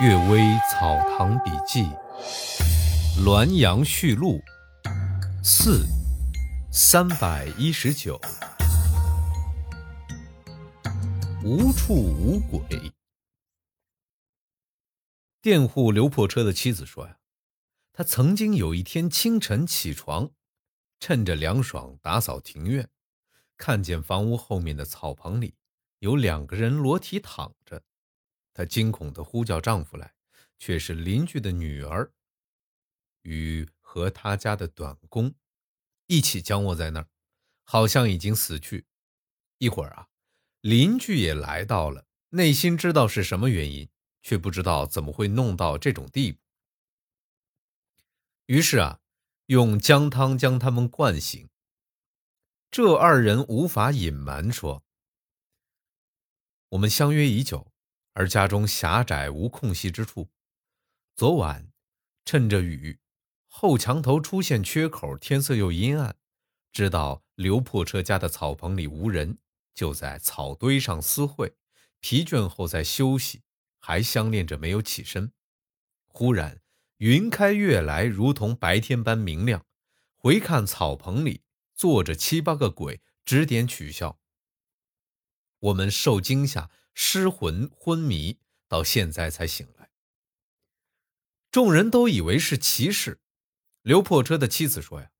《岳微草堂笔记》《滦阳序录》四三百一十九，无处无鬼。佃户刘破车的妻子说呀，他曾经有一天清晨起床，趁着凉爽打扫庭院，看见房屋后面的草棚里有两个人裸体躺着。她惊恐地呼叫丈夫来，却是邻居的女儿与和她家的短工一起僵卧在那儿，好像已经死去。一会儿啊，邻居也来到了，内心知道是什么原因，却不知道怎么会弄到这种地步。于是啊，用姜汤将他们灌醒。这二人无法隐瞒说：“我们相约已久。”而家中狭窄无空隙之处，昨晚趁着雨，后墙头出现缺口，天色又阴暗，知道刘破车家的草棚里无人，就在草堆上私会，疲倦后在休息，还相恋着没有起身。忽然云开月来，如同白天般明亮，回看草棚里坐着七八个鬼，指点取笑。我们受惊吓。失魂昏迷，到现在才醒来。众人都以为是奇事。刘破车的妻子说：“呀，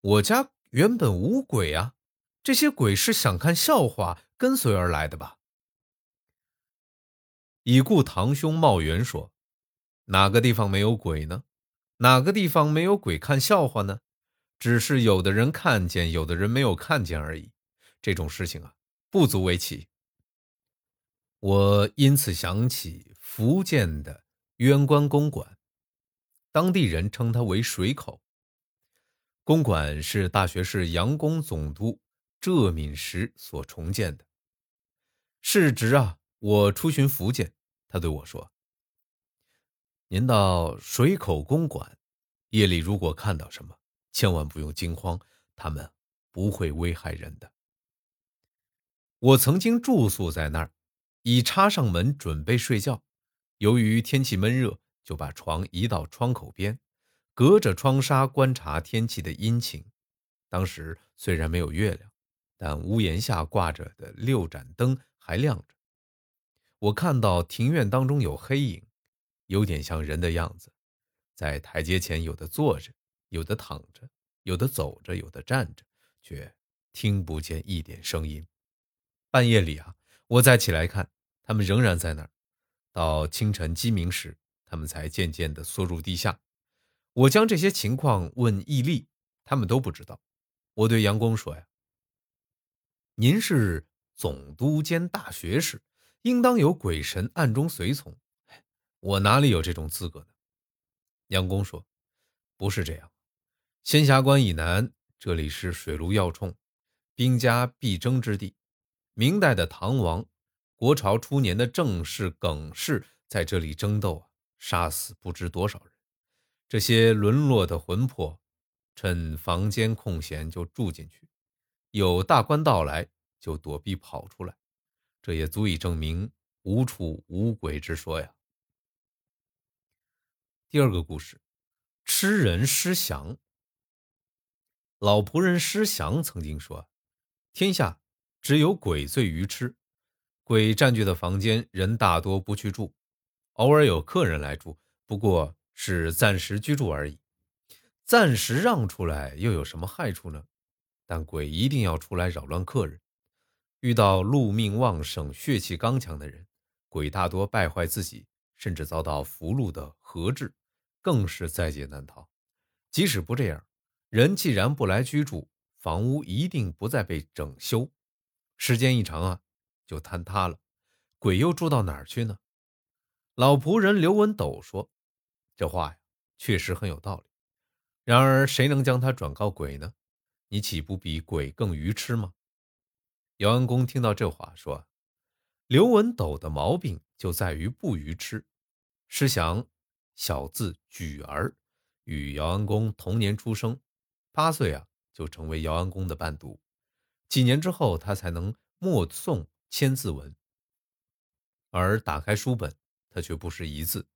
我家原本无鬼啊，这些鬼是想看笑话跟随而来的吧？”已故堂兄茂元说：“哪个地方没有鬼呢？哪个地方没有鬼看笑话呢？只是有的人看见，有的人没有看见而已。这种事情啊。”不足为奇。我因此想起福建的渊关公馆，当地人称它为水口。公馆是大学士杨公总督浙闽时所重建的。是值啊，我出巡福建，他对我说：“您到水口公馆，夜里如果看到什么，千万不用惊慌，他们不会危害人的。”我曾经住宿在那儿，已插上门准备睡觉。由于天气闷热，就把床移到窗口边，隔着窗纱观察天气的阴晴。当时虽然没有月亮，但屋檐下挂着的六盏灯还亮着。我看到庭院当中有黑影，有点像人的样子，在台阶前，有的坐着，有的躺着，有的走着，有的站着，却听不见一点声音。半夜里啊，我再起来看，他们仍然在那儿。到清晨鸡鸣时，他们才渐渐地缩入地下。我将这些情况问义利，他们都不知道。我对杨公说：“呀，您是总督兼大学士，应当有鬼神暗中随从。我哪里有这种资格呢？”杨公说：“不是这样，仙霞关以南，这里是水陆要冲、兵家必争之地。”明代的唐王，国朝初年的郑氏耿氏在这里争斗啊，杀死不知多少人。这些沦落的魂魄，趁房间空闲就住进去，有大官到来就躲避跑出来。这也足以证明无处无鬼之说呀。第二个故事，吃人施降。老仆人施降曾经说：“天下。”只有鬼最愚痴，鬼占据的房间，人大多不去住，偶尔有客人来住，不过是暂时居住而已。暂时让出来又有什么害处呢？但鬼一定要出来扰乱客人。遇到禄命旺盛、血气刚强的人，鬼大多败坏自己，甚至遭到福禄的合制，更是在劫难逃。即使不这样，人既然不来居住，房屋一定不再被整修。时间一长啊，就坍塌了。鬼又住到哪儿去呢？老仆人刘文斗说：“这话呀，确实很有道理。然而，谁能将他转告鬼呢？你岂不比鬼更愚痴吗？”姚安公听到这话，说：“刘文斗的毛病就在于不愚痴。施祥，小字举儿，与姚安公同年出生，八岁啊，就成为姚安公的伴读。”几年之后，他才能默诵千字文。而打开书本，他却不识一字。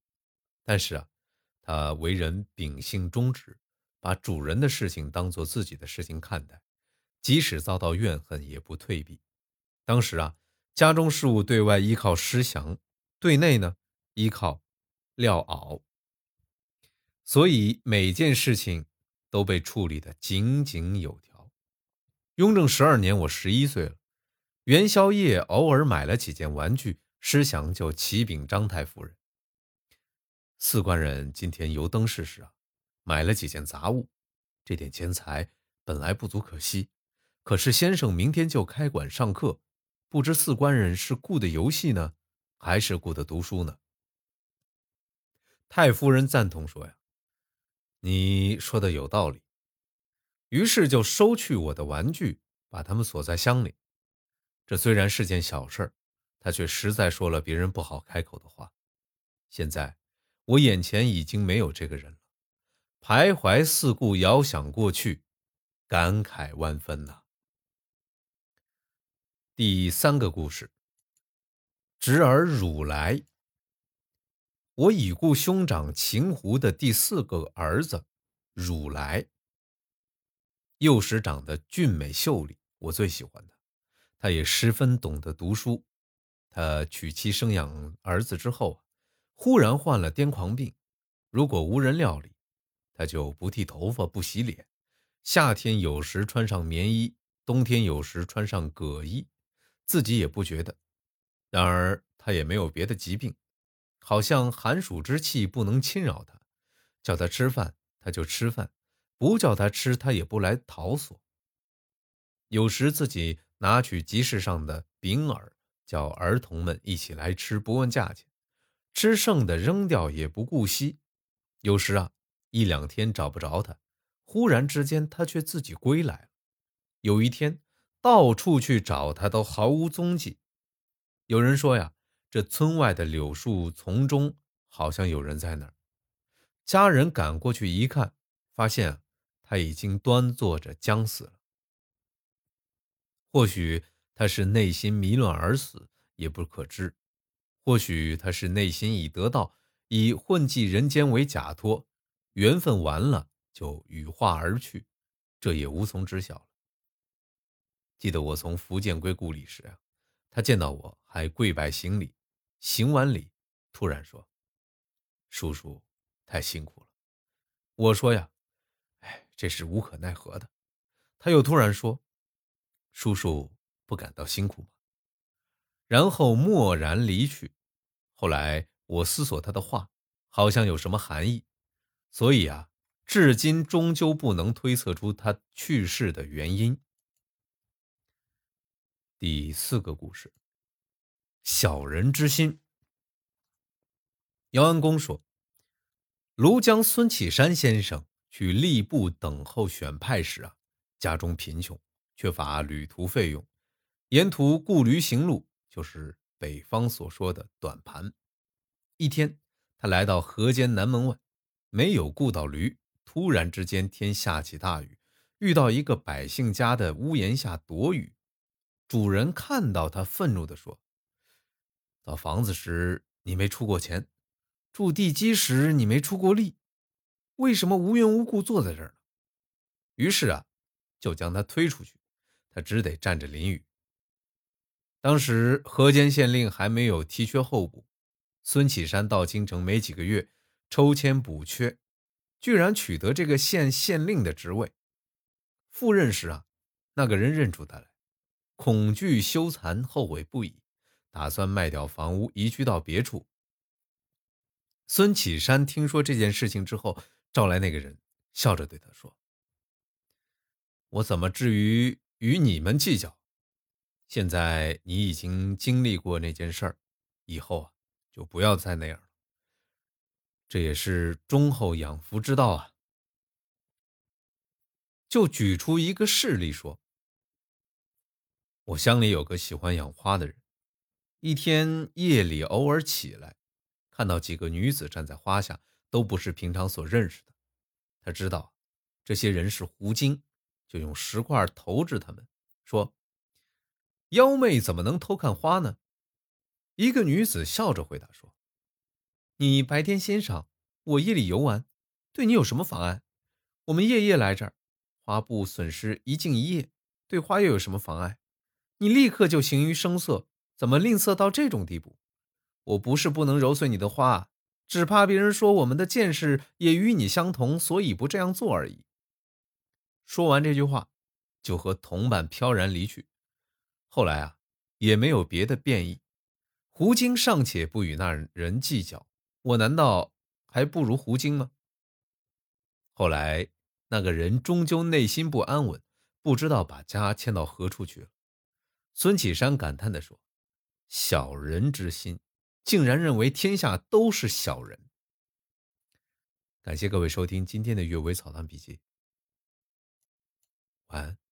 但是啊，他为人秉性忠直，把主人的事情当做自己的事情看待，即使遭到怨恨也不退避。当时啊，家中事务对外依靠施祥，对内呢依靠廖敖，所以每件事情都被处理得井井有条。雍正十二年，我十一岁了。元宵夜偶尔买了几件玩具，施祥就启禀张太夫人：“四官人今天油灯试试啊，买了几件杂物，这点钱财本来不足可惜，可是先生明天就开馆上课，不知四官人是顾的游戏呢，还是顾的读书呢？”太夫人赞同说：“呀，你说的有道理。”于是就收去我的玩具，把它们锁在箱里。这虽然是件小事儿，他却实在说了别人不好开口的话。现在我眼前已经没有这个人了，徘徊四顾，遥想过去，感慨万分呐。第三个故事：侄儿汝来。我已故兄长秦胡的第四个儿子汝来，幼时长得俊美秀丽，我最喜欢他。他也十分懂得读书。他娶妻生养儿子之后，忽然患了癫狂病。如果无人料理，他就不剃头发、不洗脸。夏天有时穿上棉衣，冬天有时穿上葛衣，自己也不觉得。然而他也没有别的疾病，好像寒暑之气不能侵扰他。叫他吃饭，他就吃饭；不叫他吃，他也不来讨索。有时自己。拿取集市上的饼饵，叫儿童们一起来吃，不问价钱，吃剩的扔掉也不顾惜。有时啊，一两天找不着他，忽然之间他却自己归来了。有一天，到处去找他，都毫无踪迹。有人说呀，这村外的柳树丛中好像有人在那儿。家人赶过去一看，发现他已经端坐着将死了。或许他是内心迷乱而死，也不可知；或许他是内心已得到，以混迹人间为假托，缘分完了就羽化而去，这也无从知晓了。记得我从福建归故里时啊，他见到我还跪拜行礼，行完礼，突然说：“叔叔太辛苦了。”我说呀：“，这是无可奈何的。”他又突然说。叔叔不感到辛苦吗？然后默然离去。后来我思索他的话，好像有什么含义，所以啊，至今终究不能推测出他去世的原因。第四个故事：小人之心。姚安公说，庐江孙启山先生去吏部等候选派时啊，家中贫穷。缺乏旅途费用，沿途雇驴行路，就是北方所说的短盘。一天，他来到河间南门外，没有雇到驴。突然之间，天下起大雨，遇到一个百姓家的屋檐下躲雨。主人看到他，愤怒地说：“造房子时你没出过钱，筑地基时你没出过力，为什么无缘无故坐在这儿呢？”于是啊，就将他推出去。他只得站着淋雨。当时河间县令还没有提缺候补，孙启山到京城没几个月，抽签补缺，居然取得这个县县令的职位。赴任时啊，那个人认出他来，恐惧羞惭，后悔不已，打算卖掉房屋，移居到别处。孙启山听说这件事情之后，召来那个人，笑着对他说：“我怎么至于？”与你们计较，现在你已经经历过那件事儿，以后啊就不要再那样了。这也是忠厚养福之道啊。就举出一个事例说，我乡里有个喜欢养花的人，一天夜里偶尔起来，看到几个女子站在花下，都不是平常所认识的。他知道这些人是狐精。就用石块投掷他们，说：“妖媚怎么能偷看花呢？”一个女子笑着回答说：“你白天欣赏，我夜里游玩，对你有什么妨碍？我们夜夜来这儿，花布损失一茎一夜，对花又有什么妨碍？你立刻就形于声色，怎么吝啬到这种地步？我不是不能揉碎你的花，只怕别人说我们的见识也与你相同，所以不这样做而已。说完这句话，就和同伴飘然离去。后来啊，也没有别的变异。胡经尚且不与那人计较，我难道还不如胡经吗？后来那个人终究内心不安稳，不知道把家迁到何处去了。孙启山感叹地说：“小人之心，竟然认为天下都是小人。”感谢各位收听今天的《阅微草堂笔记》。晚安。